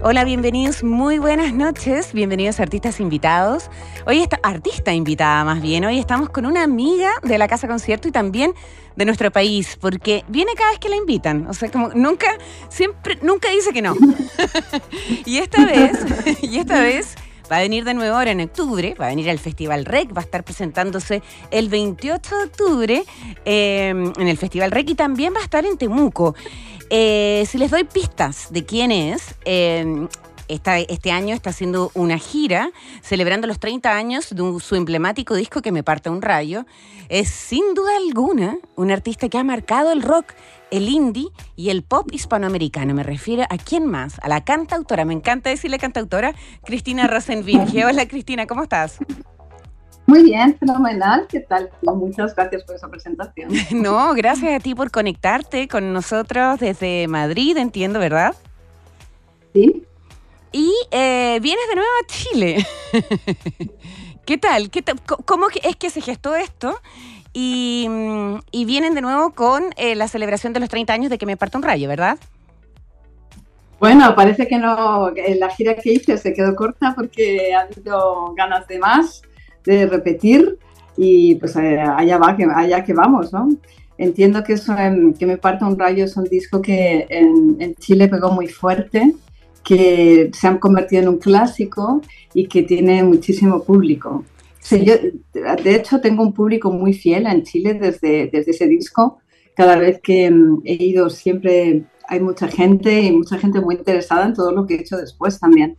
Hola, bienvenidos, muy buenas noches, bienvenidos Artistas Invitados. Hoy está artista invitada más bien, hoy estamos con una amiga de la Casa Concierto y también de nuestro país, porque viene cada vez que la invitan, o sea, como nunca, siempre, nunca dice que no. y esta vez, y esta vez va a venir de nuevo ahora en octubre, va a venir al Festival REC, va a estar presentándose el 28 de octubre eh, en el Festival REC y también va a estar en Temuco. Eh, si les doy pistas de quién es, eh, este año está haciendo una gira celebrando los 30 años de su emblemático disco que me parte un rayo. Es sin duda alguna un artista que ha marcado el rock, el indie y el pop hispanoamericano. Me refiero a quién más, a la cantautora, me encanta decirle cantautora, Cristina Rosenvinge. Hola Cristina, ¿cómo estás? Muy bien, fenomenal. ¿Qué tal? Muchas gracias por esa presentación. No, gracias a ti por conectarte con nosotros desde Madrid, entiendo, ¿verdad? Sí. Y eh, vienes de nuevo a Chile. ¿Qué tal? ¿Qué ¿Cómo es que se gestó esto? Y, vienen de nuevo con eh, la celebración de los 30 años de que me parta un rayo, ¿verdad? Bueno, parece que no, la gira que hice se quedó corta porque ha habido ganas de más de repetir y pues eh, allá va, que, allá que vamos, ¿no? Entiendo que, eso, que Me Parta un Rayo es un disco que en, Chile pegó muy fuerte, que se han convertido en un clásico y que tiene muchísimo público. yo, de hecho, tengo un público muy fiel en Chile desde, desde ese disco. Cada vez que mm, he ido siempre hay mucha gente y mucha gente muy interesada en todo lo que he hecho después también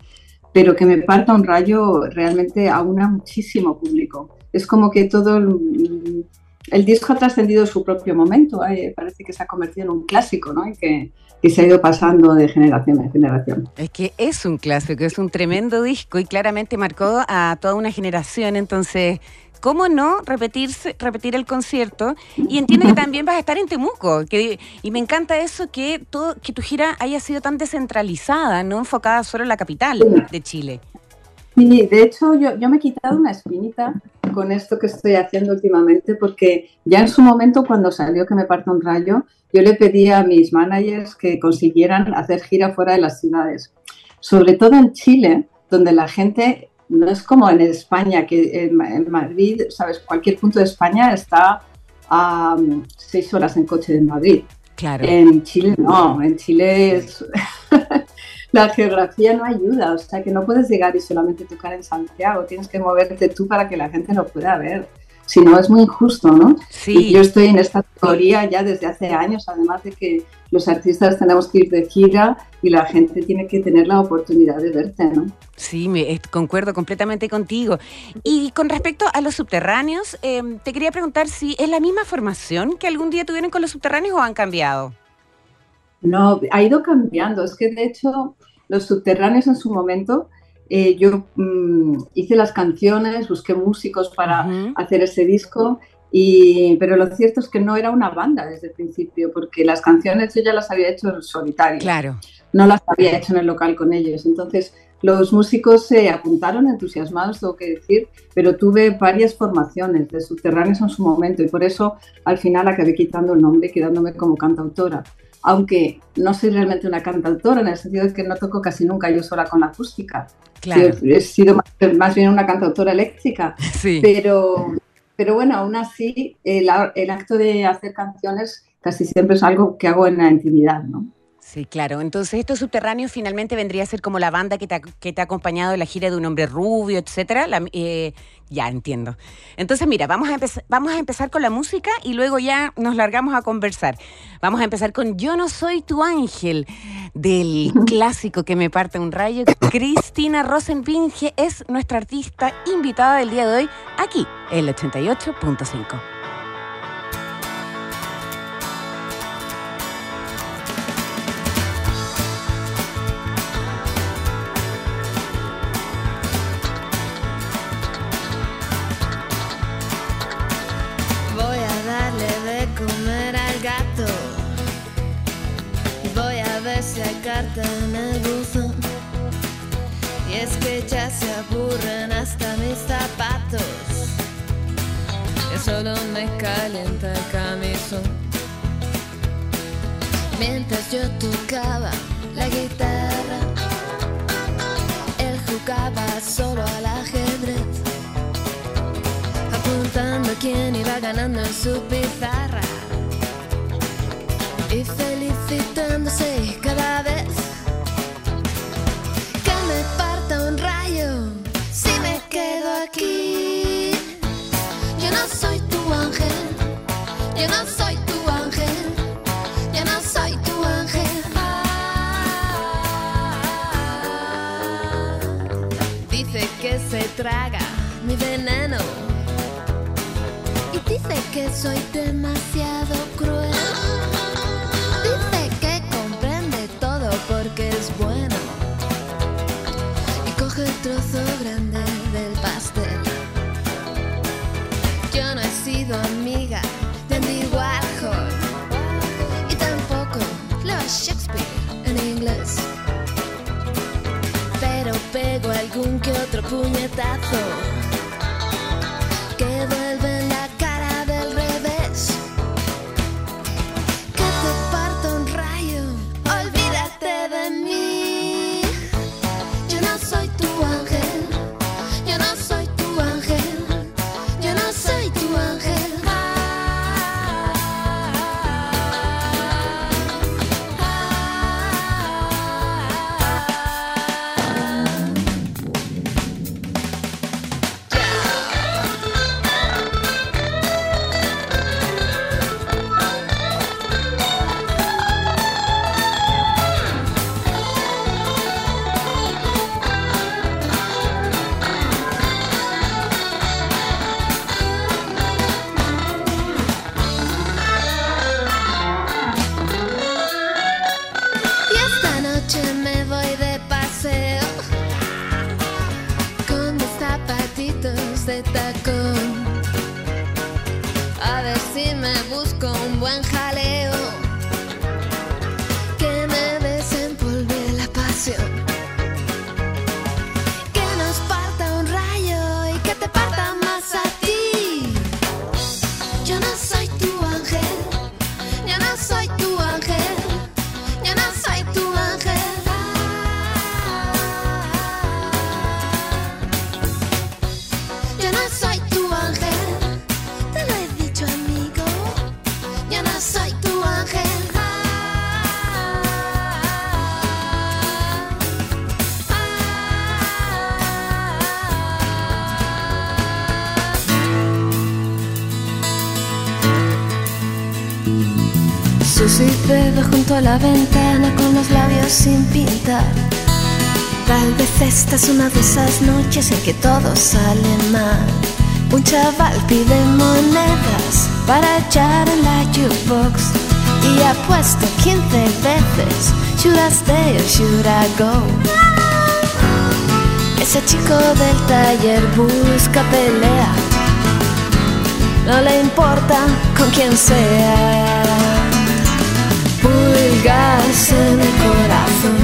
pero que me parta un rayo realmente aúna muchísimo público. Es como que todo el, disco ha trascendido su propio momento, ¿eh? parece que se ha convertido en un clásico, ¿no? Y que, que, se ha ido pasando de generación en generación. Es que es un clásico, es un tremendo disco y claramente marcó a toda una generación, entonces ¿cómo no repetirse, repetir el concierto? Y entiendo que también vas a estar en Temuco. Que, y me encanta eso que todo, que tu gira haya sido tan descentralizada, no enfocada solo en la capital de Chile. Sí, de hecho yo, yo me he quitado una espinita con esto que estoy haciendo últimamente, porque ya en su momento cuando salió que me parta un rayo, yo le pedí a mis managers que consiguieran hacer gira fuera de las ciudades. Sobre todo en Chile, donde la gente no es como en España, que en, Madrid, sabes, cualquier punto de España está a um, seis horas en coche de Madrid. Claro. En Chile no, en Chile es... la geografía no ayuda, o sea que no puedes llegar y solamente tocar en Santiago, tienes que moverte tú para que la gente lo pueda ver si no es muy injusto, ¿no? Sí. yo estoy en esta teoría ya desde hace años, además de que los artistas tenemos que ir de gira y la gente tiene que tener la oportunidad de verte, ¿no? Sí, me, concuerdo completamente contigo. Y con respecto a los subterráneos, em, te quería preguntar si es la misma formación que algún día tuvieron con los subterráneos o han cambiado. No, ha ido cambiando. Es que de hecho los subterráneos en su momento eh, yo mm, hice las canciones, busqué músicos para hacer ese disco, y, pero lo cierto es que no era una banda desde el principio, porque las canciones yo ya las había hecho en solitario. Claro. No las había hecho en el local con ellos. Entonces, los músicos se apuntaron entusiasmados, tengo que decir, pero tuve varias formaciones de subterráneos en su momento y por eso al final acabé quitando el nombre y quedándome como cantautora aunque no soy realmente una cantautora, en el sentido de que no toco casi nunca yo sola con la acústica. Claro. He sido más, bien una cantautora eléctrica, sí. pero, pero bueno, aún así el, el, acto de hacer canciones casi siempre es algo que hago en la intimidad, ¿no? Sí, claro. Entonces, estos subterráneos finalmente vendría a ser como la banda que te, ha, que te ha acompañado en la gira de un hombre rubio, etcétera. Eh, ya entiendo. Entonces, mira, vamos a, vamos a empezar con la música y luego ya nos largamos a conversar. Vamos a empezar con Yo no soy tu ángel, del clásico que me parte un rayo. Cristina Rosenbinge es nuestra artista invitada del día de hoy aquí, el 88.5. en el buzón. Y es que ya se aburren hasta mis zapatos. Que solo me calienta el camisón. Mientras yo tocaba la guitarra, él jugaba solo al ajedrez. Apuntando quién iba ganando en su pizarra felicitándose cada vez que me parta un rayo si me quedo aquí. Yo no soy tu ángel, yo no soy tu ángel, yo no soy tu ángel. dice que se traga mi veneno y dice que soy demasiado y coge el trozo grande del pastel. Yo no he sido amiga de Andy Warhol y tampoco leo Shakespeare en inglés. Pero pego algún que otro puñetazo que vuelve junto a la ventana con los labios sin pintar. Tal vez esta es una de esas noches en que todo sale mal. Un chaval pide monedas para echar en la jukebox y apuesto 15 veces, should I stay or should I go? Ese chico del taller busca pelea, no le importa con quién sea pulgas en el corazón,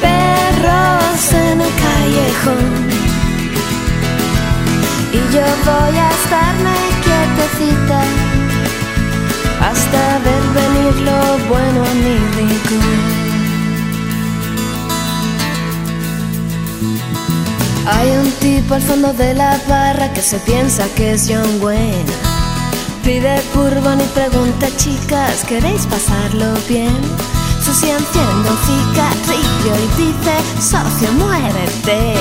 perros en el callejón. Y yo voy a estarme quietecita hasta ver venir lo bueno a mi rincón. Hay un tipo al fondo de la barra que se piensa que es John Wayne. Pide Bourbon y pregunta, chicas, ¿queréis pasarlo bien? Susi enciende un cigarrillo y dice, socio, muérete.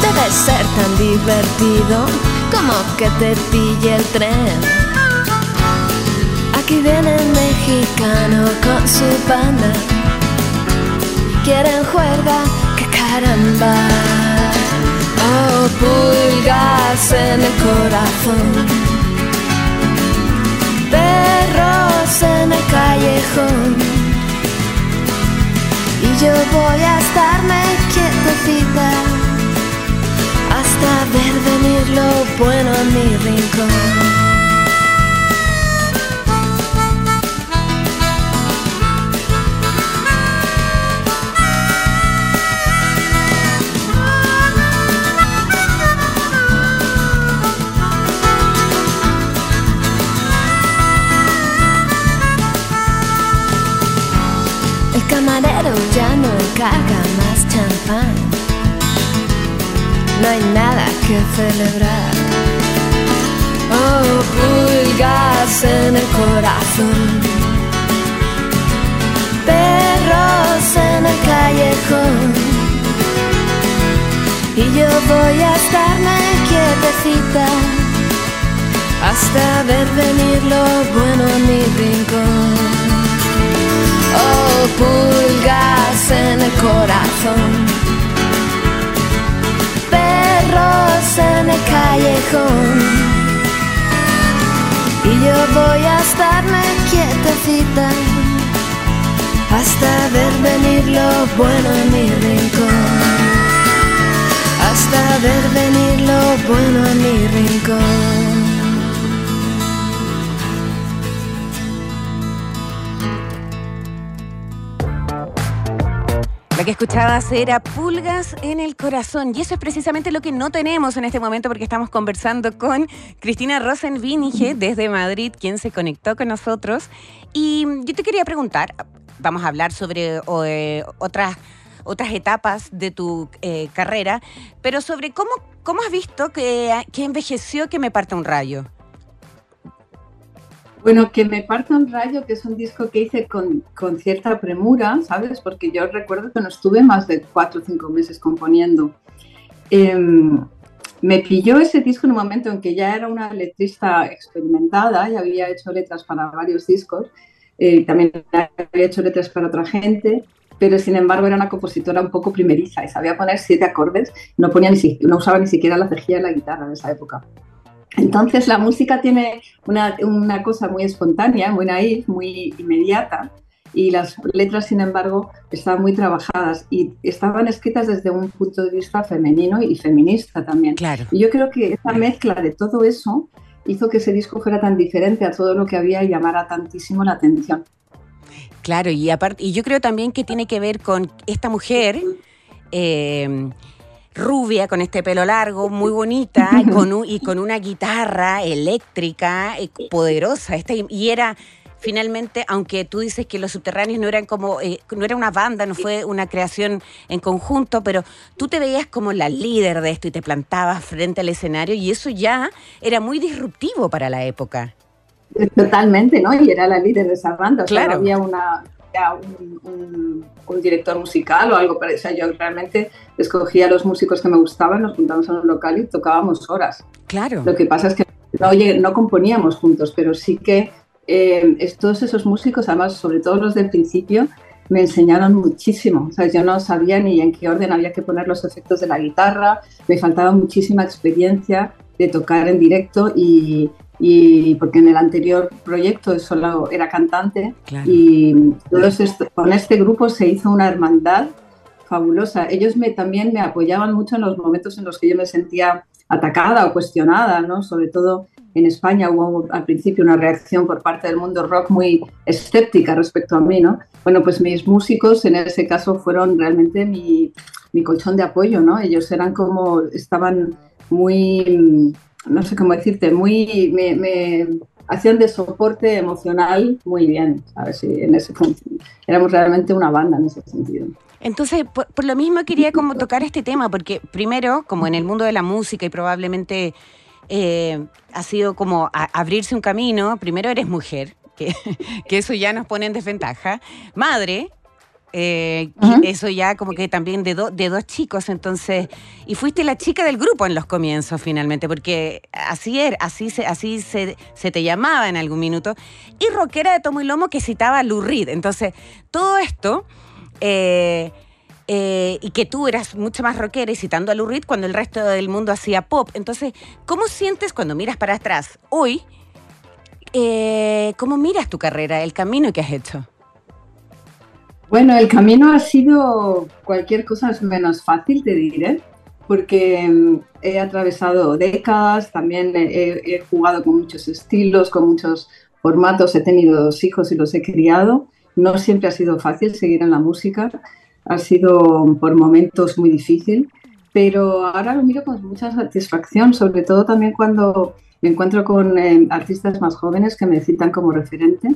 Debe ser tan divertido como que te pille el tren. Aquí viene el mexicano con su banda. Quieren juerga, que caramba. Oh, pulgas en el corazón. Perros en el callejón. Y yo voy a estarme quietecita hasta ver venir lo bueno en mi rincón. Encarga más champán. No hay nada que celebrar. Oh, pulgas en el corazón. Perros en el callejón. Y yo voy a estarme quietecita hasta ver venir lo bueno en mi rincón. Oh, pulgas en el corazón. Perros en el callejón. Y yo voy a estarme quietecita hasta ver venir lo bueno en mi rincón. Hasta ver venir lo bueno en mi rincón. Que escuchabas era Pulgas en el Corazón. Y eso es precisamente lo que no tenemos en este momento porque estamos conversando con Cristina Rosenvinige desde Madrid, quien se conectó con nosotros. Y yo te quería preguntar, vamos a hablar sobre eh, otras, otras etapas de tu eh, carrera, pero sobre cómo, cómo has visto que, que envejeció que me parte un rayo. Bueno, que me parta un rayo, que es un disco que hice con, con, cierta premura, ¿sabes? Porque yo recuerdo que no estuve más de cuatro o cinco meses componiendo. Eh, me pilló ese disco en un momento en que ya era una letrista experimentada y había hecho letras para varios discos, eh, también había hecho letras para otra gente, pero sin embargo era una compositora un poco primeriza y sabía poner siete acordes, no, ponía ni, no usaba ni siquiera la cejilla de la guitarra en esa época. Entonces la música tiene una, una, cosa muy espontánea, muy naif, muy inmediata y las letras, sin embargo, estaban muy trabajadas y estaban escritas desde un punto de vista femenino y feminista también. Claro. Y yo creo que esa mezcla de todo eso hizo que ese disco fuera tan diferente a todo lo que había y llamara tantísimo la atención. Claro, y, aparte, y yo creo también que tiene que ver con esta mujer. Eh, rubia, con este pelo largo, muy bonita, y con, un, y con una guitarra eléctrica eh, poderosa. Y era finalmente, aunque tú dices que los subterráneos no eran como, eh, no era una banda, no fue una creación en conjunto, pero tú te veías como la líder de esto y te plantabas frente al escenario y eso ya era muy disruptivo para la época. Totalmente, ¿no? Y era la líder de esa banda. O sea, Claro. no había una, ya un, un- un director musical o algo, pero o sea, yo realmente escogía a los músicos que me gustaban, nos juntábamos en un local y tocábamos horas. Claro. Lo que pasa es que no, no componíamos juntos, pero sí que eh, todos esos músicos, además, sobre todo los del principio, me enseñaron muchísimo. O sea, yo no sabía ni en qué orden había que poner los efectos de la guitarra, me faltaba muchísima experiencia de tocar en directo y, y porque en el anterior proyecto solo era cantante Claro. y todos esto- con este grupo se hizo una hermandad fabulosa. Ellos me, también me apoyaban mucho en los momentos en los que yo me sentía atacada o cuestionada, ¿no? Sobre todo en España hubo al principio una reacción por parte del mundo rock muy escéptica respecto a mí, ¿no? Bueno, pues mis músicos en ese caso fueron realmente mi, mi colchón de apoyo, ¿no? Ellos eran como, estaban muy, no sé cómo decirte, muy, me, hacían de soporte emocional muy bien, ¿sabes? Y en ese punto éramos realmente una banda en ese sentido. Entonces, por, lo mismo quería como tocar este tema, porque primero, como en el mundo de la música y probablemente eh, ha sido como abrirse un camino. Primero eres mujer, que eso ya nos pone en desventaja. Madre, eh, eso ya como que también de, de dos chicos, entonces, y fuiste la chica del grupo en los comienzos finalmente, porque así era, así se, así se, te llamaba en algún minuto, y rockera de tomo y lomo que citaba a Lou Reed. Entonces, todo esto, eh, eh, y que tú eras mucho más rockera y citando a Lou Reed cuando el resto del mundo hacía pop. Entonces, ¿cómo sientes cuando miras para atrás hoy? ¿Cómo miras tu carrera, el camino que has hecho? Bueno, el camino ha sido cualquier cosa menos fácil, te diré, porque mm, he atravesado décadas, también he, jugado con muchos estilos, con muchos formatos, he tenido dos hijos y los he criado. No siempre ha sido fácil seguir en la música, ha sido por momentos muy difícil, pero ahora lo miro con mucha satisfacción, sobre todo también cuando me encuentro con eh, artistas más jóvenes que me citan como referente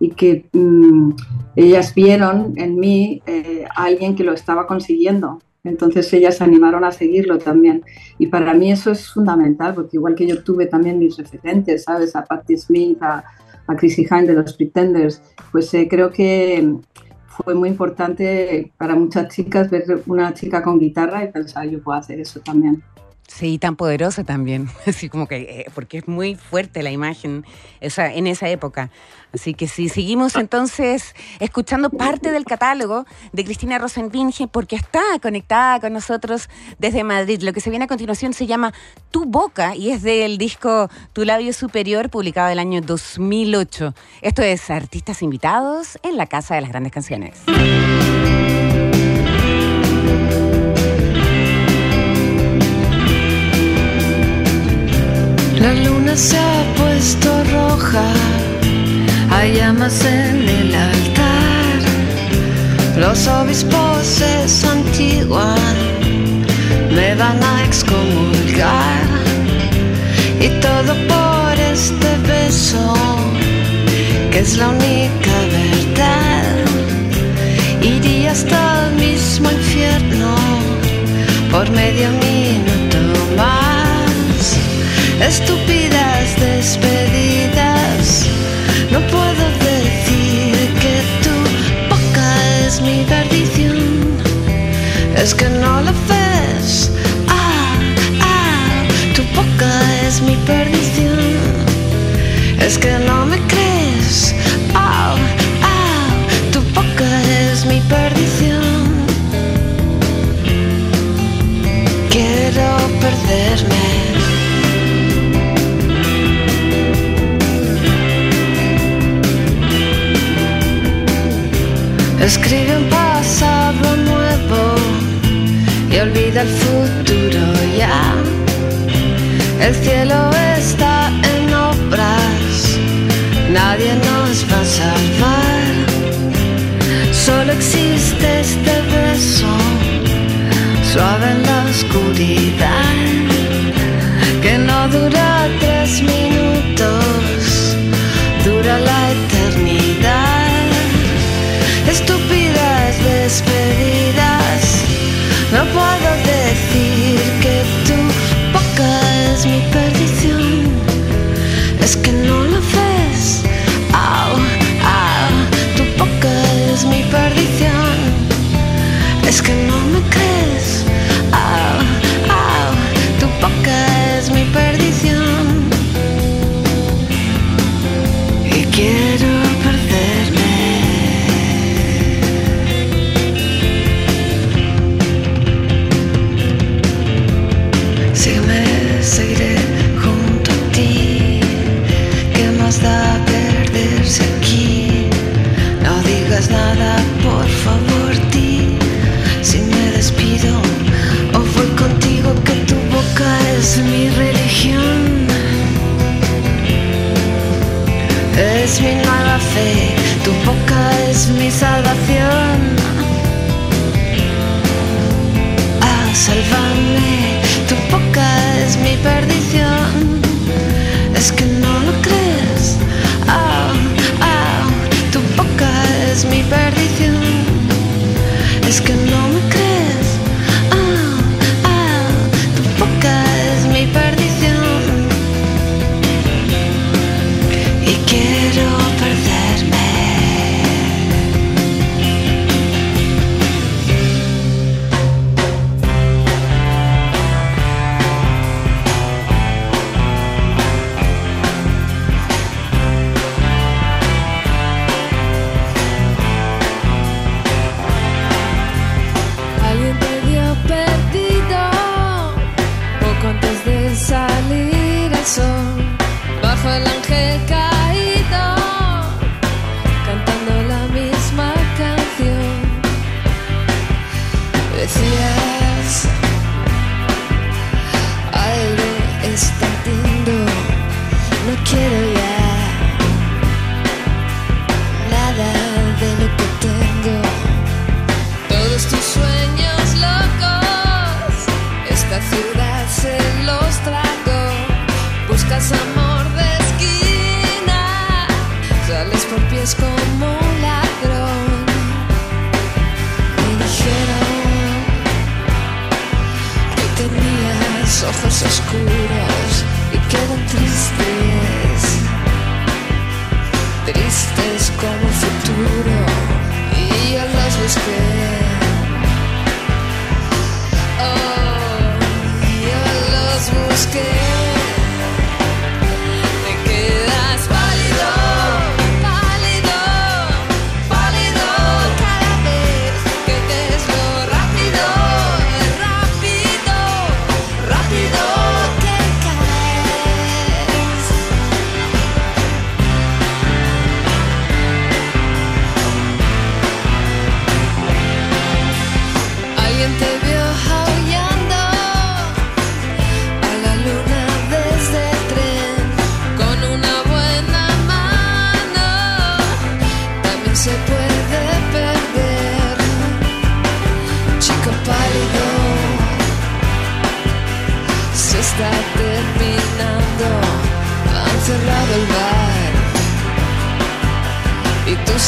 y que mm, ellas vieron en mí eh, a alguien que lo estaba consiguiendo. Entonces ellas se animaron a seguirlo también. Y para mí eso es fundamental, porque igual que yo tuve también mis referentes, ¿sabes? A Patti Smith, a, a Chrissy Hine de los Pretenders, pues eh, creo que fue muy importante para muchas chicas ver una chica con guitarra y pensar, yo puedo hacer eso también. Sí, tan poderosa también, así como que, eh, porque es muy fuerte la imagen esa, en esa época. Así que sí, seguimos entonces escuchando parte del catálogo de Cristina Rosenbinge porque está conectada con nosotros desde Madrid. Lo que se viene a continuación se llama Tu Boca y es del disco Tu Labio Superior publicado el año 2008. Esto es Artistas Invitados en la Casa de las Grandes Canciones. La luna se ha puesto roja, hay llamas en el altar. Los obispos se santiguan, me van a excomulgar. Y todo por este beso, que es la única verdad. Iría hasta el mismo infierno por medio más estúpidas despedidas. No puedo decir que tu boca es mi perdición, es que no lo ves. Ah, ah, tu boca es mi perdición, es que no me crees. Ah, ah, tu boca es mi perdición. Quiero perderme. Escribe un pasado nuevo y olvida el futuro ya. El cielo está en obras, nadie nos va a salvar. Solo existe este beso, suave en la oscuridad, que no dura tres minutos, dura la eternidad Es que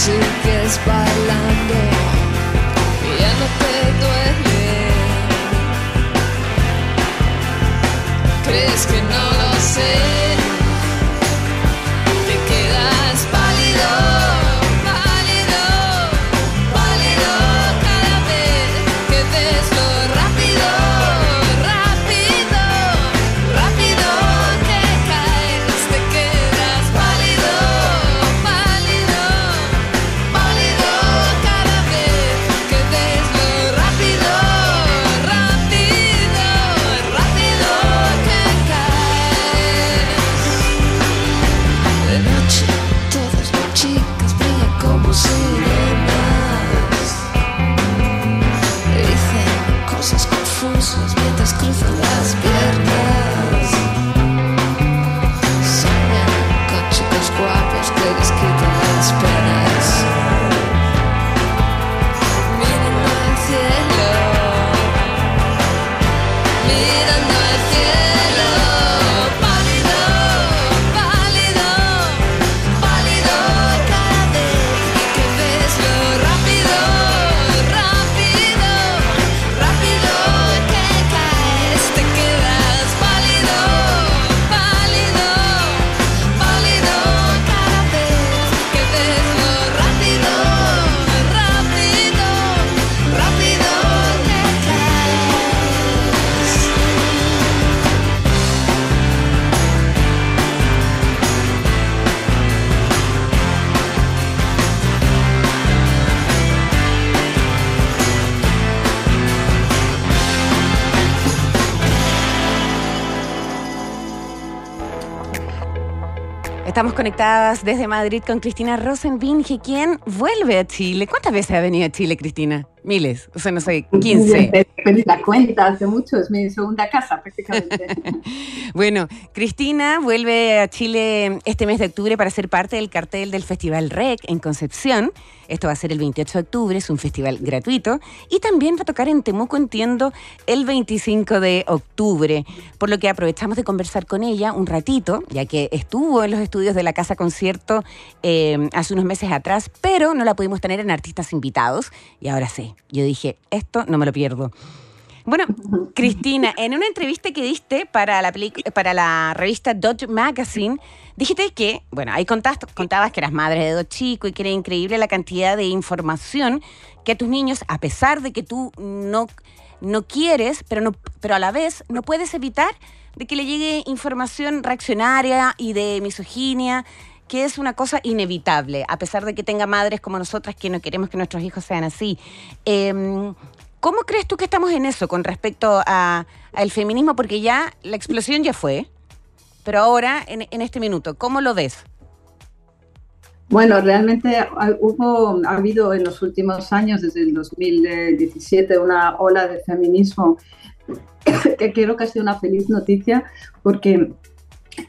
sigues bailando ya no te duele. ¿Crees que no lo sé? Estamos conectadas desde Madrid con Cristina Rosenbinge, quien vuelve a Chile. ¿Cuántas veces ha venido a Chile, Cristina? Miles, o sea, no sé, 15. Perdí la cuenta hace mucho, es mi segunda casa prácticamente. Bueno, Cristina vuelve a Chile este mes de octubre para ser parte del cartel del Festival REC en Concepción. Esto va a ser el 28 de octubre, es un festival gratuito. Y también va a tocar en Temuco, entiendo, el 25 de octubre. Por lo que aprovechamos de conversar con ella un ratito, ya que estuvo en los estudios de la Casa Concierto eh, hace unos meses atrás, pero no la pudimos tener en artistas invitados. Y ahora sí, yo dije, esto no me lo pierdo. Bueno, Cristina, en una entrevista que diste para la, para la revista Dodge Magazine, dijiste que, bueno, ahí contaste, contabas que eras madre de dos chicos y que era increíble la cantidad de información que a tus niños, a pesar de que tú no, no quieres, pero, no, pero a la vez no puedes evitar de que le llegue información reaccionaria y de misoginia, que es una cosa inevitable, a pesar de que tenga madres como nosotras que no queremos que nuestros hijos sean así. Em, ¿Cómo crees tú que estamos en eso con respecto a- al feminismo? Porque ya la explosión ya fue, pero ahora, en, este minuto, ¿cómo lo ves? Bueno, realmente hubo, ha habido en los últimos años, desde el 2017, una ola de feminismo que creo que ha sido una feliz noticia porque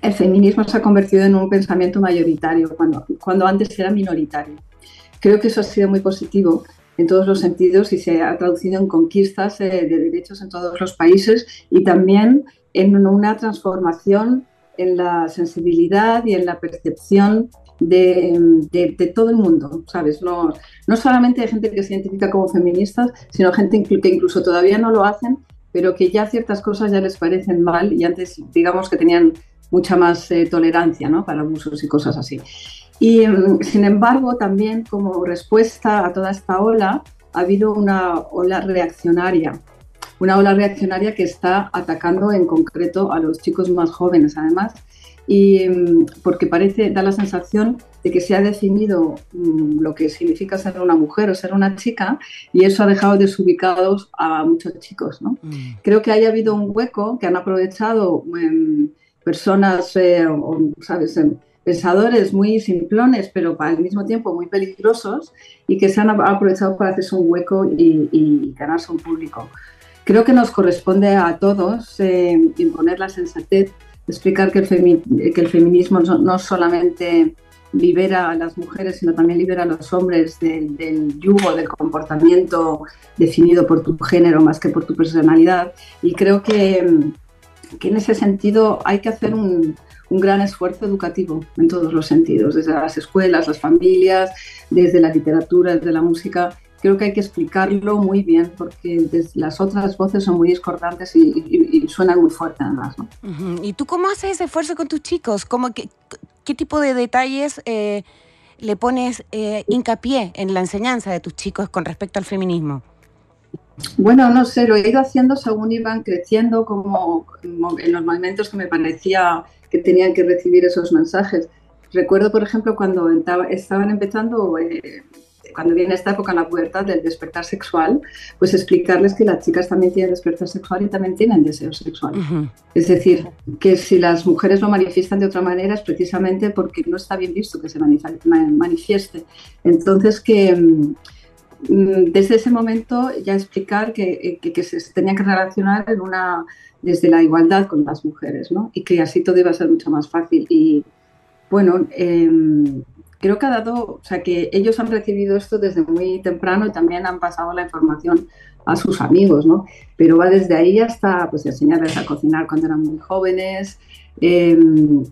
el feminismo se ha convertido en un pensamiento mayoritario cuando, cuando antes era minoritario. Creo que eso ha sido muy positivo en todos los sentidos y se ha traducido en conquistas eh, de derechos en todos los países y también en una transformación en la sensibilidad y en la percepción de, de, de, todo el mundo, ¿sabes? No, no solamente hay gente que se identifica como feministas, sino gente que incluso todavía no lo hacen, pero que ya ciertas cosas ya les parecen mal y antes digamos que tenían mucha más eh, tolerancia ¿no? para abusos y cosas así. Y mm, sin embargo, también como respuesta a toda esta ola, ha habido una ola reaccionaria, una ola reaccionaria que está atacando en concreto a los chicos más jóvenes, además, y mm, porque parece, da la sensación de que se ha definido mm, lo que significa ser una mujer o ser una chica y eso ha dejado desubicados a muchos chicos. ¿no? Mm. Creo que haya habido un hueco que han aprovechado em, personas, eh, ¿sabes? Em, pensadores muy simplones, pero al mismo tiempo muy peligrosos y que se han aprovechado para hacerse un hueco y, ganarse un público. Creo que nos corresponde a todos eh, imponer la sensatez explicar que el, que el feminismo no, solamente libera a las mujeres, sino también libera a los hombres del, yugo del comportamiento definido por tu género más que por tu personalidad. Y creo que, que en ese sentido hay que hacer un, un gran esfuerzo educativo en todos los sentidos, desde las escuelas, las familias, desde la literatura, desde la música, creo que hay que explicarlo muy bien porque las otras voces son muy discordantes y, suenan muy fuerte además. ¿Y tú cómo haces ese esfuerzo con tus chicos? ¿Cómo, qué, qué tipo de detalles eh, le pones eh, hincapié en la enseñanza de tus chicos con respecto al feminismo? Bueno, no sé, lo he ido haciendo según iban creciendo, como, en los momentos que me parecía que tenían que recibir esos mensajes. Recuerdo, por ejemplo, cuando estaban empezando eh, cuando viene esta época en la pubertad del despertar sexual, pues explicarles que las chicas también tienen despertar sexual y también tienen deseo sexual. Es decir, que si las mujeres lo manifiestan de otra manera es precisamente porque no está bien visto que se manifieste. Entonces, que mm, desde ese momento ya explicar que, que, se tenía que relacionar en una, desde la igualdad con las mujeres, ¿no? Y que así todo iba a ser mucho más fácil. Y bueno, eh, creo que ha dado, o sea, que ellos han recibido esto desde muy temprano y también han pasado la información a sus amigos, ¿no? Pero va desde ahí hasta, pues, enseñarles a cocinar cuando eran muy jóvenes, em,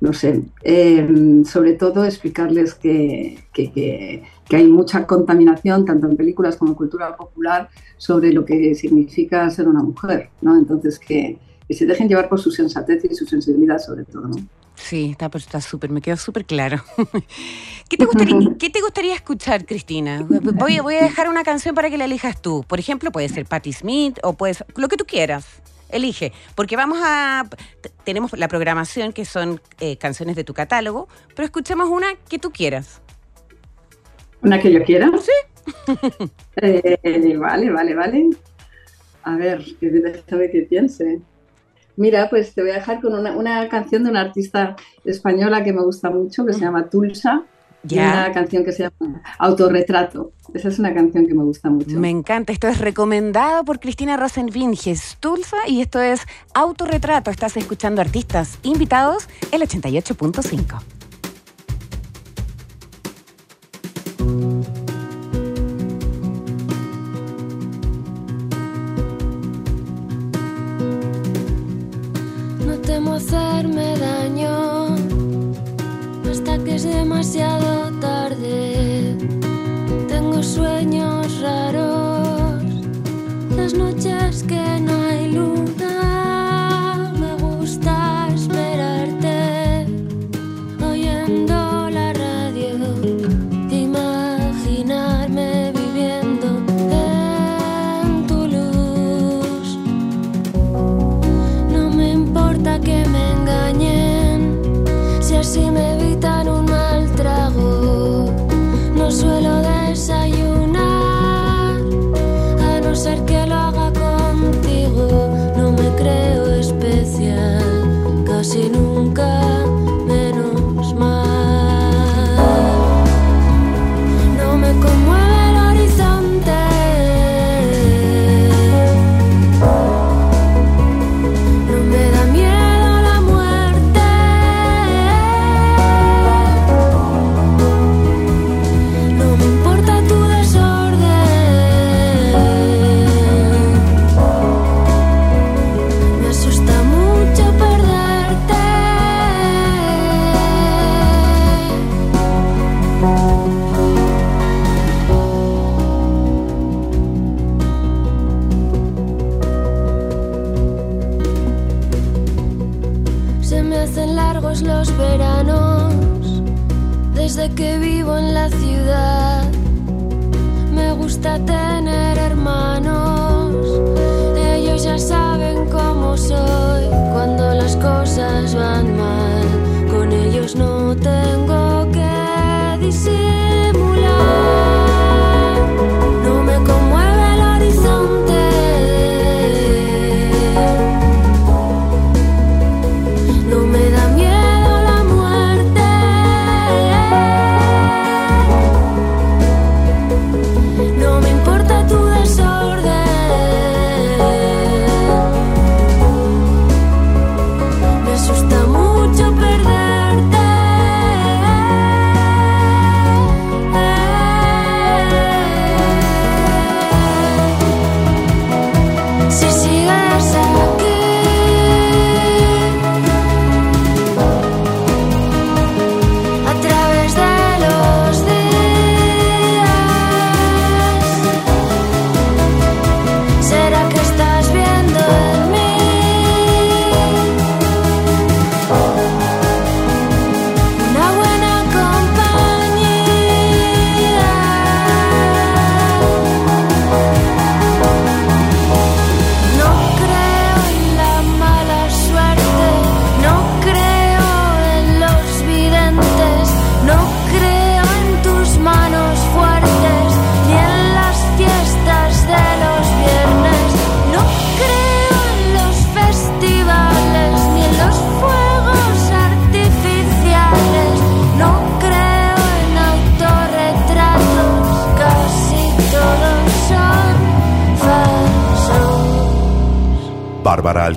no sé, em, sobre todo explicarles que, que, que, hay mucha contaminación, tanto en películas como en cultura popular, sobre lo que significa ser una mujer, ¿no? Entonces, que, se dejen llevar por su sensatez y su sensibilidad, sobre todo, ¿no? Sí, está pues, está súper, me quedó súper claro. ¿Qué te, gustaría, ¿Qué te gustaría escuchar, Cristina? Voy, voy a dejar una canción para que la elijas tú. Por ejemplo, puede ser Patti Smith o puedes lo que tú quieras. Elige, porque vamos a tenemos la programación que son eh, canciones de tu catálogo, pero escuchemos una que tú quieras. ¿Una que yo quiera? Sí. eh, vale, vale, vale. A ver, déjame que piense. Mira, pues te voy a dejar con una, canción de una artista española que me gusta mucho, que se llama Tulsa. Y una canción que se llama Autorretrato. Esa es una canción que me gusta mucho. Me encanta. Esto es recomendado por Cristina Rosenvinges, Tulsa, y esto es Autorretrato. Estás escuchando artistas invitados, el 88.5. Se me hacen largos los veranos desde que vivo en la ciudad. Me gusta tener hermanos, ellos ya saben cómo soy cuando las cosas van mal, con ellos no.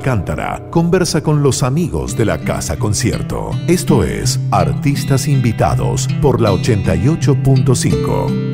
Alcántara conversa con los amigos de la Casa Concierto. Esto es Artistas Invitados por la 88.5.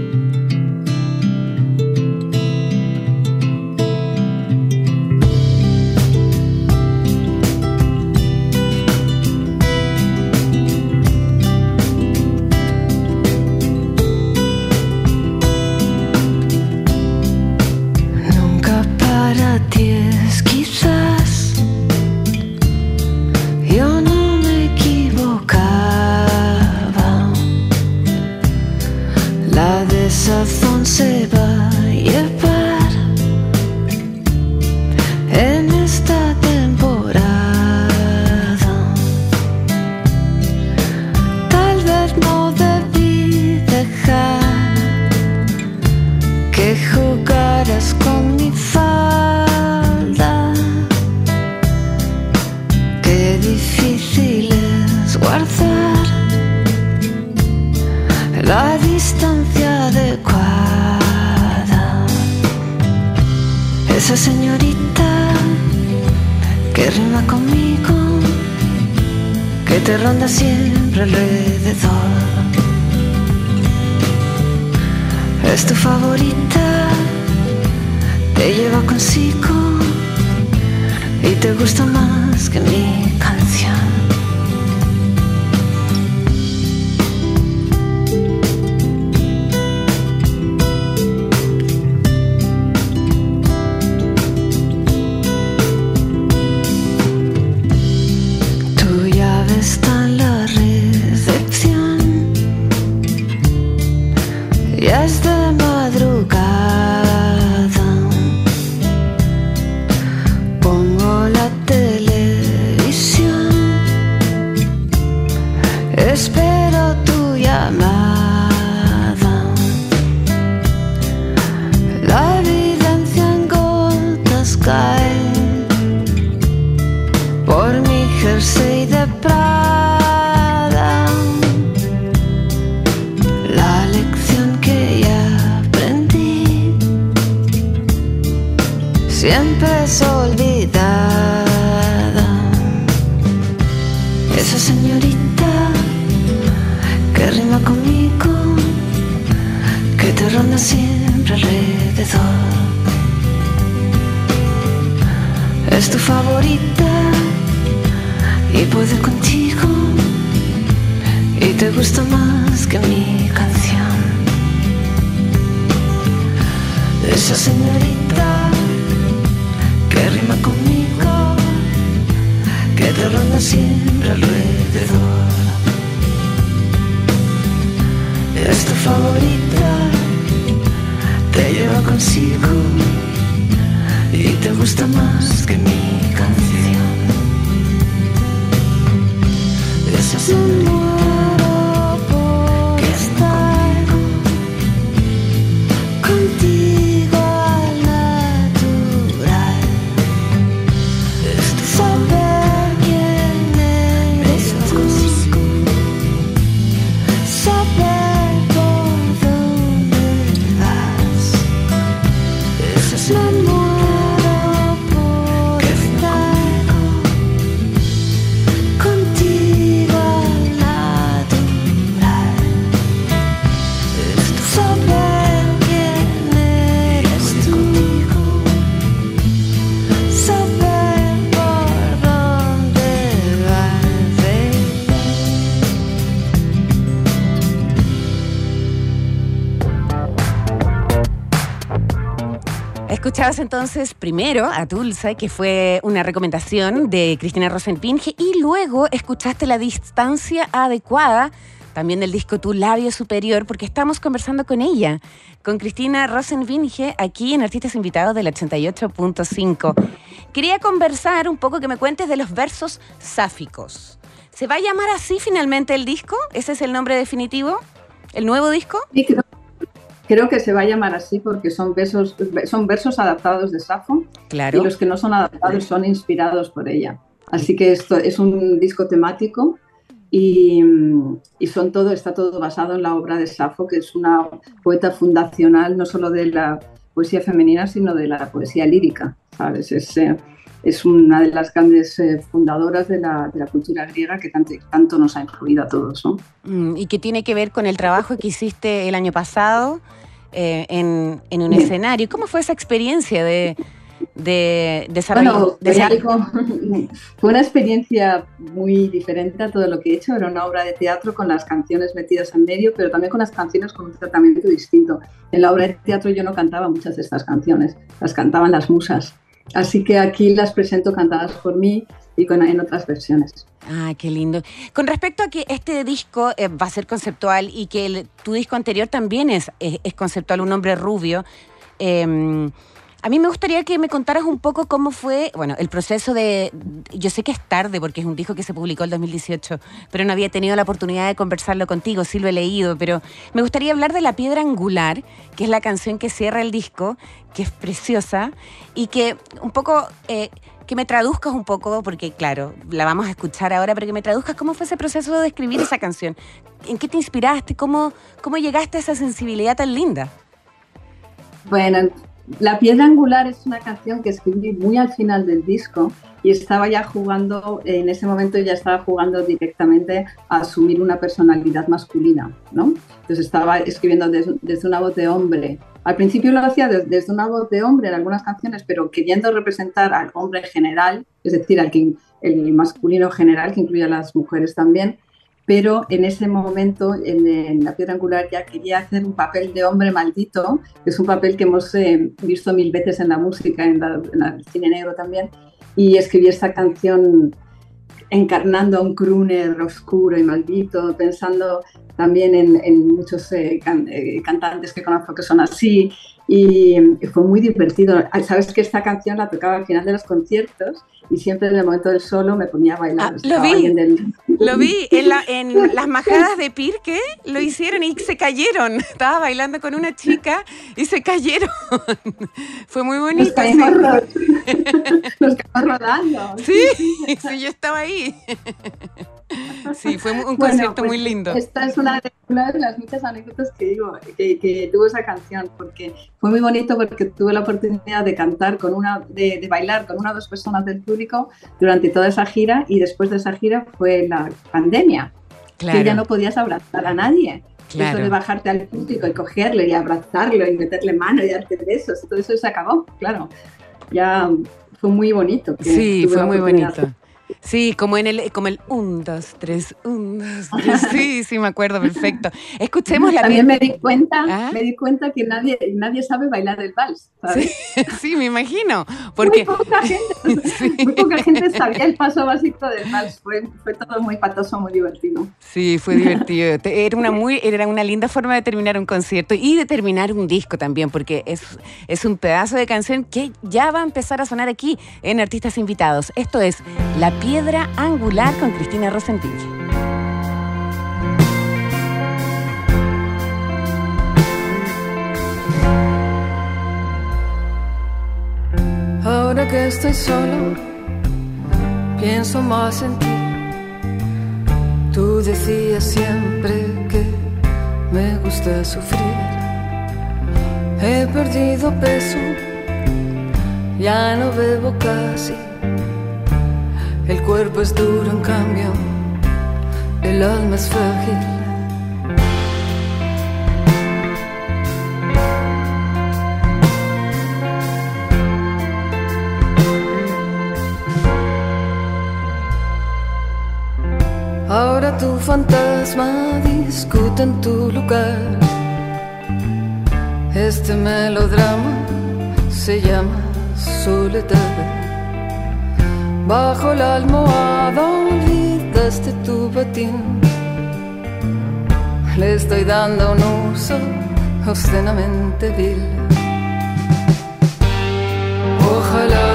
Escuchabas entonces primero a Tulsa, que fue una recomendación de Cristina Rosenpinge, y luego escuchaste La Distancia Adecuada, también del disco Tu Labio Superior, porque estamos conversando con ella, con Cristina Rosenpinge, aquí en Artistas Invitados del 88.5. Quería conversar un poco, que me cuentes de los versos sáficos. ¿Se va a llamar así finalmente el disco? ¿Ese es el nombre definitivo? ¿El nuevo disco? Sí, creo que se va a llamar así porque son versos, son versos adaptados de Safo Claro. y los que no son adaptados son inspirados por ella. Así que esto es un disco temático y, y son todo, está todo basado en la obra de Safo, que es una poeta fundacional no solo de la poesía femenina, sino de la poesía lírica. ¿sabes? Es, eh, es una de las grandes eh, fundadoras de la, de la cultura griega que tanto, tanto nos ha influido a todos. ¿no? Mm, y que tiene que ver con el trabajo que hiciste el año pasado eh, en, en un escenario. ¿Cómo fue esa experiencia de, de desarrollar? Bueno, de- algo- fue una experiencia muy diferente a todo lo que he hecho. Era una obra de teatro con las canciones metidas en medio, pero también con las canciones con un tratamiento distinto. En la obra de teatro yo no cantaba muchas de estas canciones, las cantaban las musas. Así que aquí las presento cantadas por mí y con, en otras versiones. Ah, qué lindo. Con respecto a que este disco eh, va a ser conceptual y que tu disco anterior también es, es, conceptual, un hombre rubio, eh, a mí me gustaría que me contaras un poco cómo fue, bueno, el proceso de, yo sé que es tarde porque es un disco que se publicó el 2018, pero no había tenido la oportunidad de conversarlo contigo, sí lo he leído, pero me gustaría hablar de La Piedra Angular, que es la canción que cierra el disco, que es preciosa y que un poco... eh, que me traduzcas un poco, porque claro, la vamos a escuchar ahora, pero que me traduzcas cómo fue ese proceso de escribir esa canción. ¿En qué te inspiraste? ¿Cómo, cómo llegaste a esa sensibilidad tan linda? Bueno, La Piedra Angular es una canción que escribí muy al final del disco y estaba ya jugando, en ese momento ya estaba jugando directamente a asumir una personalidad masculina, ¿no? Entonces estaba escribiendo des- desde, una voz de hombre. Al principio lo hacía des- desde una voz de hombre en algunas canciones, pero queriendo representar al hombre general, es decir, al que, el masculino general, que incluye a las mujeres también, pero en ese momento en, La Piedra Angular ya quería hacer un papel de hombre maldito, que es un papel que hemos eh, visto mil veces en la música, en el cine negro también, y escribí esta canción encarnando a un crooner oscuro y maldito, pensando también en, en muchos eh, can- eh, cantantes que conozco que son así, y, y fue muy divertido. Sabes que esta canción la tocaba al final de los conciertos y siempre en el momento del solo me ponía a bailar. Ah, lo vi. del- Lo vi en, la- en las majadas de Pirque, lo hicieron y se cayeron. Estaba bailando con una chica y se cayeron. Fue muy Nos bonito. caímos, sí. nos rodando. Sí, sí, yo estaba ahí. Sí, fue un Bueno, concierto pues, muy lindo. Esta es una de, una de las muchas anécdotas que digo, que, que tuvo esa canción, porque fue muy bonito porque tuve la oportunidad de cantar con una, de, de bailar con una o dos personas del público durante toda esa gira y después de esa gira fue la pandemia, que ya Claro, no podías abrazar a nadie. Eso de claro. bajarte al público y cogerle y abrazarlo y meterle mano y darte besos, todo eso se acabó, claro. Ya fue muy bonito. Sí, fue muy bonito. Sí, como en el, como el 1, 2, 3, 1, 2, 3. Sí, sí, me acuerdo, perfecto. Escuchemos la También me di cuenta, ¿Ah? me di cuenta que nadie, nadie sabe bailar el vals, ¿sabes? Sí, sí, me imagino. Porque Muy poca gente, Sí. muy poca gente sabía el paso básico del vals. Fue, fue todo muy patoso, muy divertido. Sí, fue divertido. Era una muy, era una linda forma de terminar un concierto y de terminar un disco también, porque es, es un pedazo de canción que ya va a empezar a sonar aquí en Artistas Invitados. Esto es La Piedra Angular con Cristina Rosentinge. Ahora que estoy solo, pienso más en ti. Tú decías siempre que me gusta sufrir. He perdido peso, ya no bebo casi. El cuerpo es duro, en cambio, el alma es frágil. Ahora tu fantasma discute en tu lugar. Este melodrama se llama soledad. Bajo la almohada olvidaste tu batín. Le estoy dando un uso obscenamente vil. Ojalá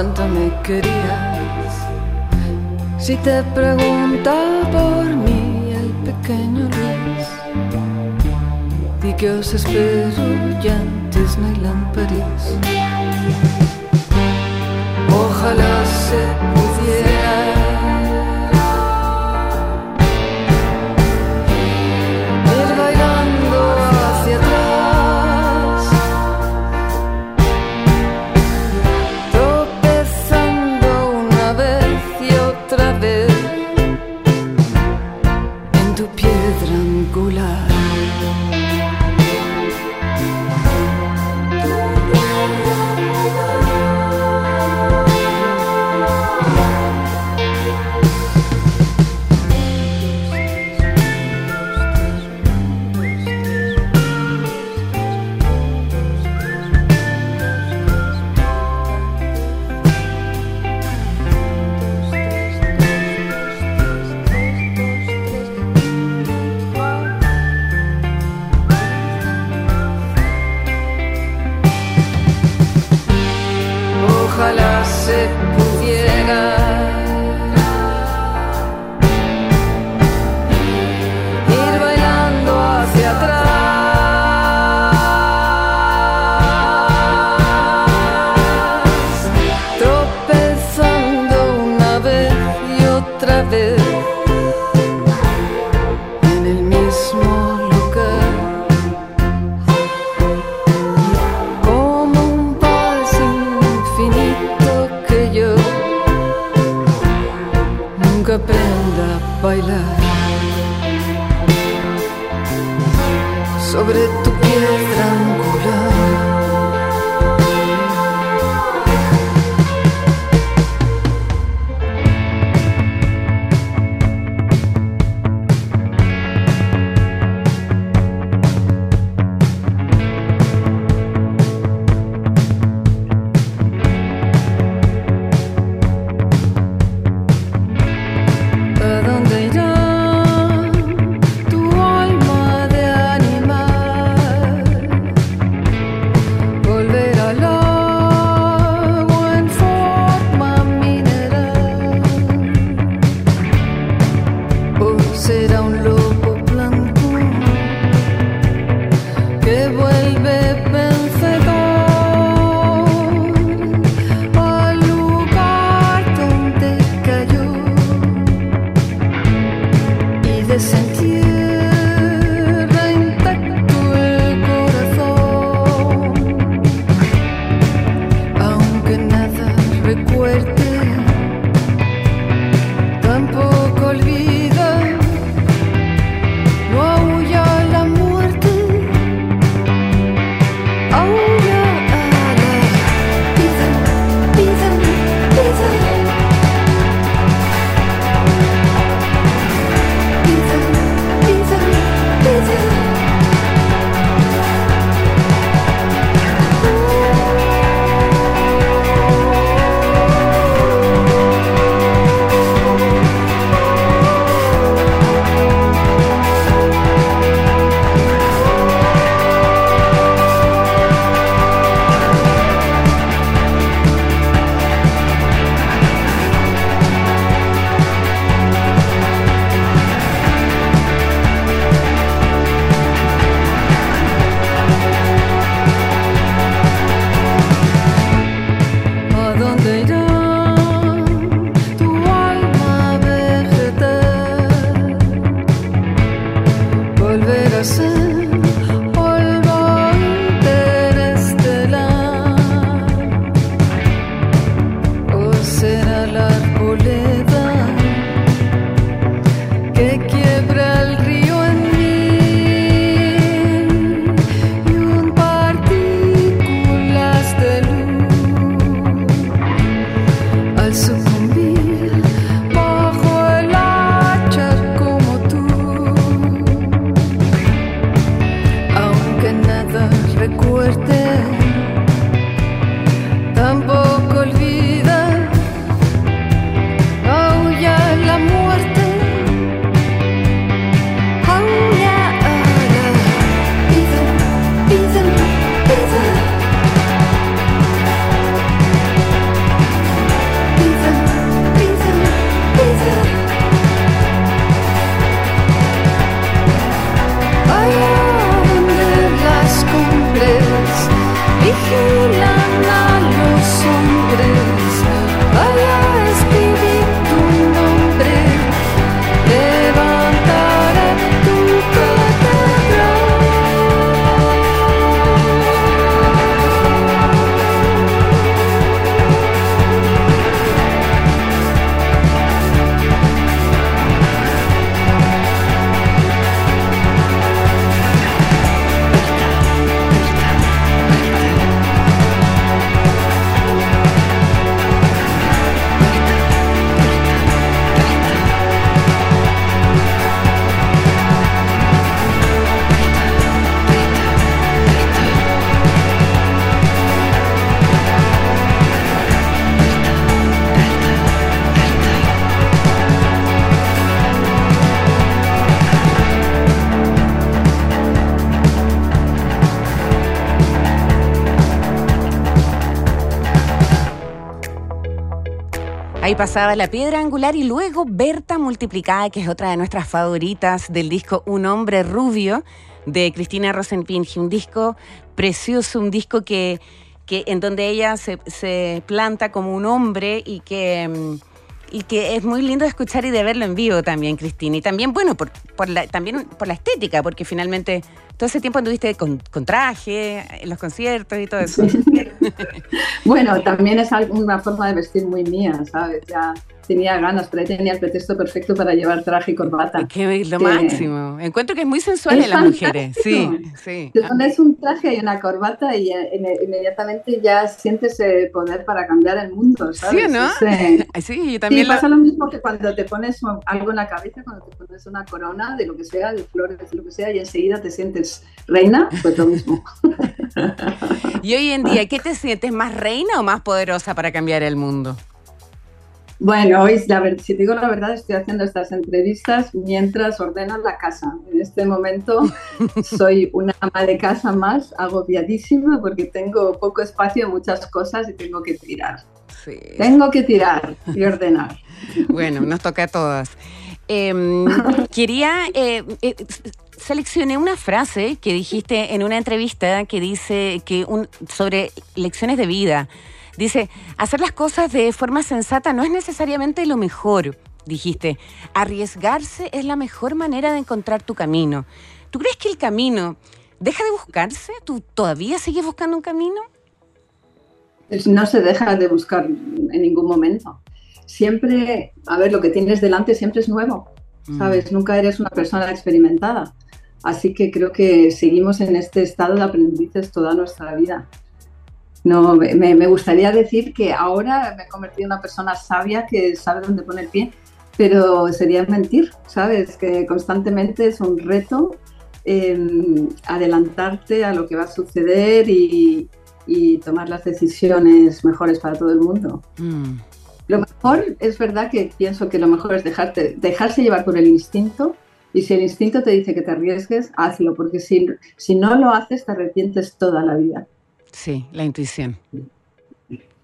cuánto me querías. Si te pregunta por mí el pequeño Luis, di que os espero ya en Disneyland París. Ojalá se Ahí pasaba la piedra angular y luego Berta multiplicada, que es otra de nuestras favoritas del disco Un hombre rubio de Cristina Rosenpinge, un disco precioso, un disco que, que en donde ella se, se planta como un hombre y que mm, y que es muy lindo de escuchar y de verlo en vivo también, Cristina. Y también, bueno, por, por también por la estética, porque finalmente todo ese tiempo anduviste con, traje, en los conciertos y todo eso. bueno, también es una forma de vestir muy mía, ¿sabes? Ya tenía ganas, pero ahí tenía el pretexto perfecto para llevar traje y corbata. Que es lo máximo. Encuentro que es muy sensual en las mujeres. Sí, sí. Te pones un traje y una corbata y eh, inmediatamente ya sientes el poder para cambiar el mundo, ¿sabes? Sí, ¿no? sí, yo también. Sí, pasa lo mismo que cuando te pones algo en la cabeza, cuando te pones una corona de lo que sea, de flores, de lo que sea, y enseguida te sientes reina, pues lo mismo. y hoy en día, ¿qué te sientes más reina o más poderosa para cambiar el mundo? Bueno, hoy, la si digo la verdad, estoy haciendo estas entrevistas mientras ordeno la casa. En este momento soy una ama de casa más agobiadísima porque tengo poco espacio, muchas cosas y tengo que tirar. Tengo que tirar y ordenar. Bueno, nos toca a todas. Em, quería, eh, eh, seleccioné una frase que dijiste en una entrevista que dice que un, sobre lecciones de vida. Dice, hacer las cosas de forma sensata no es necesariamente lo mejor, dijiste. Arriesgarse es la mejor manera de encontrar tu camino. ¿Tú crees que el camino deja de buscarse? ¿Tú todavía sigues buscando un camino? No se deja de buscar en ningún momento. Siempre, a ver, lo que tienes delante siempre es nuevo, mm. ¿sabes? Nunca eres una persona experimentada. Así que creo que seguimos en este estado de aprendices toda nuestra vida. No, me, gustaría decir que ahora me he convertido en una persona sabia que sabe dónde pone el pie, pero sería mentir, ¿sabes? Que constantemente es un reto em, adelantarte a lo que va a suceder y, tomar las decisiones mejores para todo el mundo. Mm. Lo mejor, es verdad que pienso que lo mejor es dejarte, dejarse llevar por el instinto y si el instinto te dice que te arriesgues, hazlo, porque si, si no lo haces te arrepientes toda la vida. Sí, la intuición.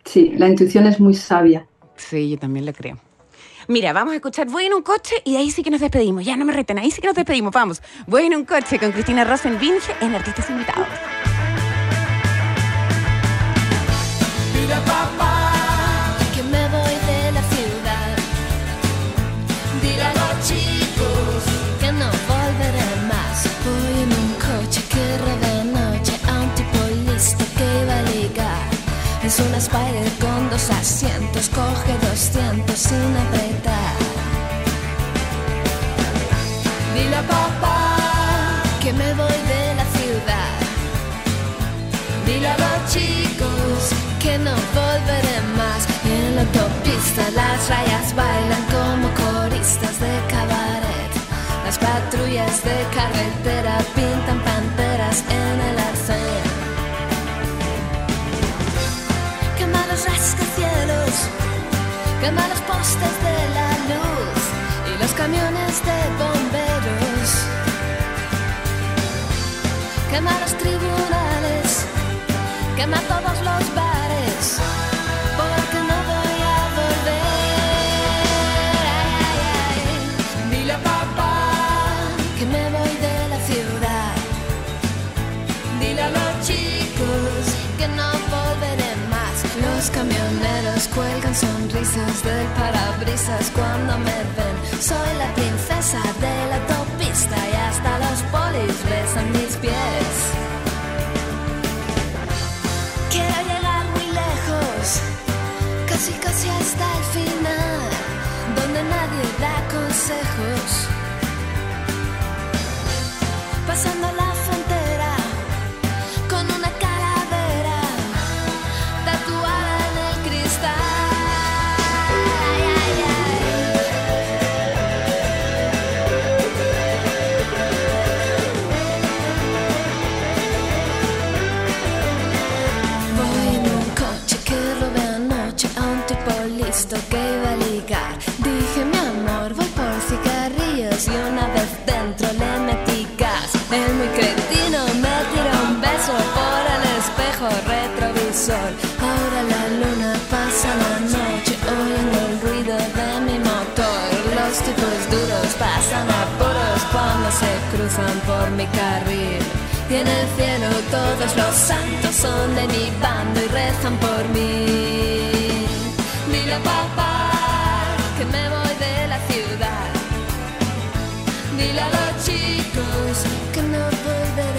Sí, la intuición es muy sabia. Sí, yo también la creo. Mira, vamos a escuchar Voy en un coche y ahí sí que nos despedimos. Ya no me reten, ahí sí que nos despedimos. Vamos. Voy en un coche con Cristina Rosenbinge en Artistas Invitados. Es una Spider con dos asientos, coge 200 sin apretar. Dile a papá que me voy de la ciudad. Dile a los chicos que no volveré más. En la autopista las rayas bailan como coristas de cabaret. Las patrullas de carretera pintan panteras postes de la luz y los camiones de bomberos, quema los tribunales, quema todos los bares. Camioneros cuelgan sonrisas del parabrisas cuando me ven. Soy la princesa de la autopista y hasta los polis besan mis pies. Quiero llegar muy lejos, casi casi hasta el final, donde nadie da consejos. Ahora la luna pasa la noche oyendo el ruido tipos duros pasan apuros cuando se cruzan por mi carril. Y en el cielo todos los santos son de mi bando y rezan por mí. Dile a papá que me voy de la ciudad. Dile a los chicos que no volveré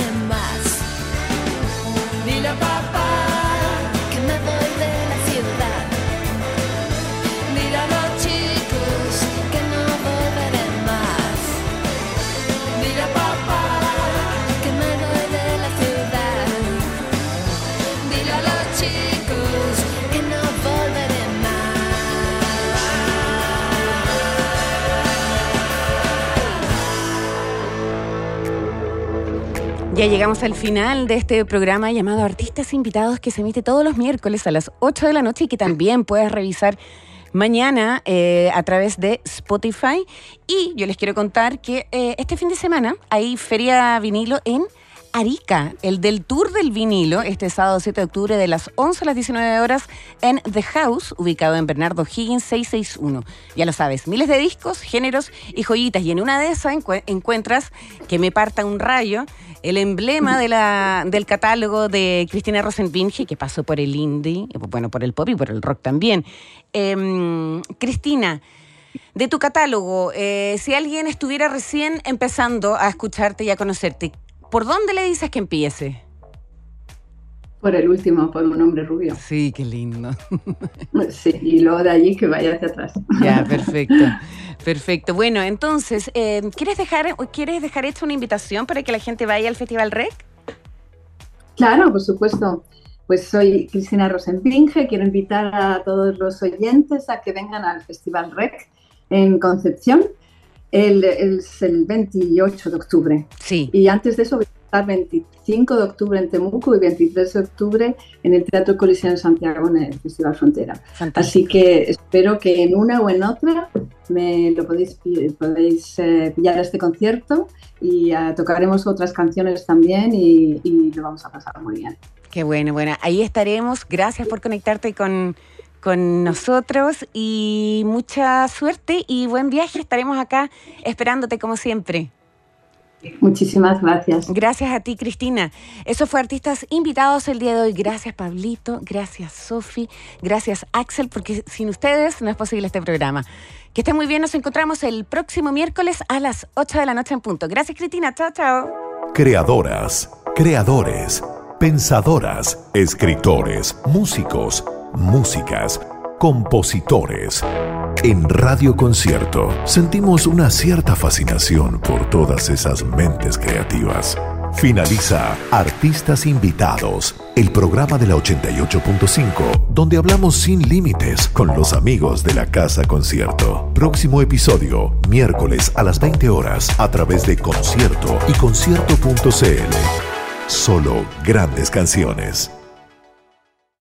Ya llegamos al final de este programa llamado Artistas Invitados que se emite todos los miércoles a las 8 de la noche y que también puedes revisar mañana eh, a través de Spotify. Y yo les quiero contar que eh, este fin de semana hay Feria Vinilo en Arica, el del Tour del Vinilo, este sábado 7 de octubre de las 11 a las 19 horas en The House, ubicado en Bernardo Higgins 661. Ya lo sabes, miles de discos, géneros y joyitas. Y en una de esas encue- encuentras que me parta un rayo, el emblema de la, del catálogo de Cristina Rosenbinge, que pasó por el indie, bueno, por el pop y por el rock también. Em, Cristina, de tu catálogo, eh, si alguien estuviera recién empezando a escucharte y a conocerte, ¿por dónde le dices que empiece? Por el último, por un hombre rubio. Sí, qué lindo. Sí, y luego de allí que vaya hacia atrás. Ya, perfecto. Perfecto. Bueno, entonces, eh, ¿quieres dejar quieres dejar hecha una invitación para que la gente vaya al Festival Rec? Claro, por supuesto. Pues soy Cristina Rosenbinge, quiero invitar a todos los oyentes a que vengan al Festival REC en Concepción el, el, el 28 de octubre. Sí. Y antes de eso voy a estar 25 de octubre en Temuco y 23 de octubre en el Teatro Coliseo en Santiago en el Festival Frontera. Fantástico. Así que espero que en una o en otra me lo podéis, podéis eh, pillar este concierto y eh, tocaremos otras canciones también y, y lo vamos a pasar muy bien. Qué bueno, bueno. Ahí estaremos. Gracias por conectarte con, con nosotros y mucha suerte y buen viaje. Estaremos acá esperándote como siempre. Muchísimas gracias. Gracias a ti, Cristina. Eso fue Artistas Invitados el día de hoy. Gracias, Pablito. Gracias, Sofi. Gracias, Axel, porque sin ustedes no es posible este programa. Que estén muy bien. Nos encontramos el próximo miércoles a las 8 de la noche en punto. Gracias, Cristina. Chao, chao. Creadoras, creadores, pensadoras, escritores, músicos, músicas, compositores. En Radio Concierto sentimos una cierta fascinación por todas esas mentes creativas. Finaliza Artistas Invitados, el programa de la 88.5, donde hablamos sin límites con los amigos de la Casa Concierto. Próximo episodio, miércoles a las 20 horas, a través de Concierto y concierto.cl. Solo grandes canciones.